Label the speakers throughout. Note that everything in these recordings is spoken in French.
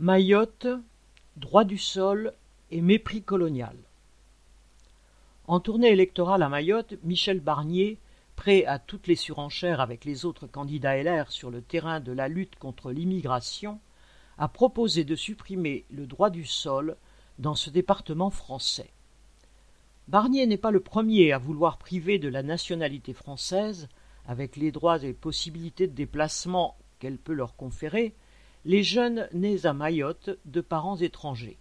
Speaker 1: Mayotte, droit du sol et mépris colonial. En tournée électorale à Mayotte, Michel Barnier, prêt à toutes les surenchères avec les autres candidats LR sur le terrain de la lutte contre l'immigration, a proposé de supprimer le droit du sol dans ce département français. Barnier n'est pas le premier à vouloir priver de la nationalité française, avec les droits et possibilités de déplacement qu'elle peut leur conférer, les jeunes nés à Mayotte de parents étrangers.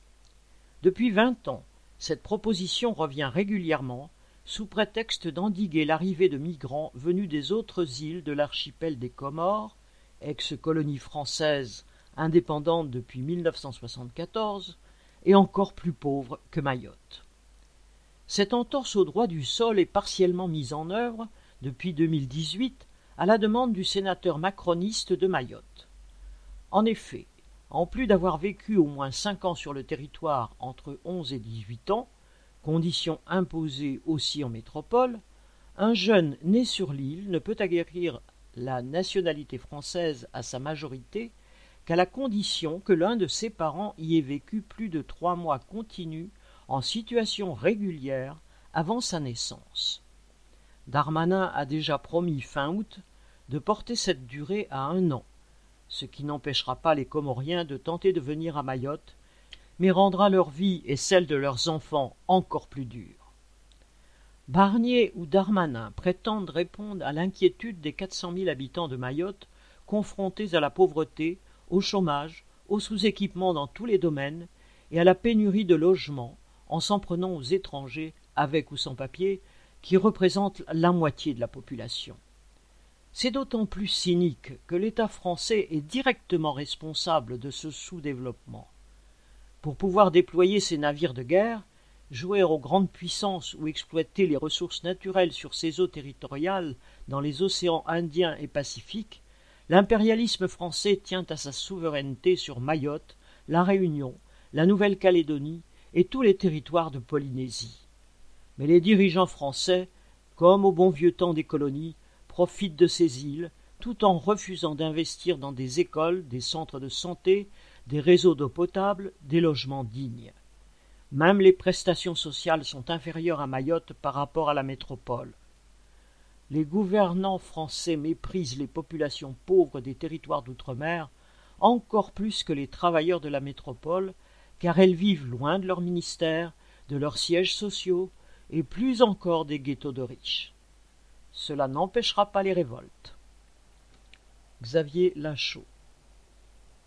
Speaker 1: Depuis vingt ans, cette proposition revient régulièrement sous prétexte d'endiguer l'arrivée de migrants venus des autres îles de l'archipel des Comores, ex-colonie française indépendante depuis 1974, et encore plus pauvre que Mayotte. Cette entorse au droit du sol est partiellement mise en œuvre, depuis 2018, à la demande du sénateur macroniste de Mayotte. En effet, en plus d'avoir vécu au moins cinq ans sur le territoire entre onze et dix-huit ans, condition imposée aussi en métropole, un jeune né sur l'île ne peut acquérir la nationalité française à sa majorité qu'à la condition que l'un de ses parents y ait vécu plus de trois mois continus en situation régulière avant sa naissance. Darmanin a déjà promis fin août de porter cette durée à un an, ce qui n'empêchera pas les Comoriens de tenter de venir à Mayotte, mais rendra leur vie et celle de leurs enfants encore plus dure. Barnier ou Darmanin prétendent répondre à l'inquiétude des quatre cent mille habitants de Mayotte confrontés à la pauvreté, au chômage, au sous-équipement dans tous les domaines et à la pénurie de logements en s'en prenant aux étrangers, avec ou sans papier, qui représentent la moitié de la population. C'est d'autant plus cynique que l'État français est directement responsable de ce sous-développement. Pour pouvoir déployer ses navires de guerre, jouer aux grandes puissances ou exploiter les ressources naturelles sur ses eaux territoriales dans les océans Indien et Pacifique, l'impérialisme français tient à sa souveraineté sur Mayotte, la Réunion, la Nouvelle-Calédonie et tous les territoires de Polynésie. Mais les dirigeants français, comme au bon vieux temps des colonies, profitent de ces îles tout en refusant d'investir dans des écoles, des centres de santé, des réseaux d'eau potable, des logements dignes. Même les prestations sociales sont inférieures à Mayotte par rapport à la métropole. Les gouvernants français méprisent les populations pauvres des territoires d'outre-mer encore plus que les travailleurs de la métropole, car elles vivent loin de leur ministère, de leurs sièges sociaux, et plus encore des ghettos de riches. Cela n'empêchera pas les révoltes. Xavier Lachaud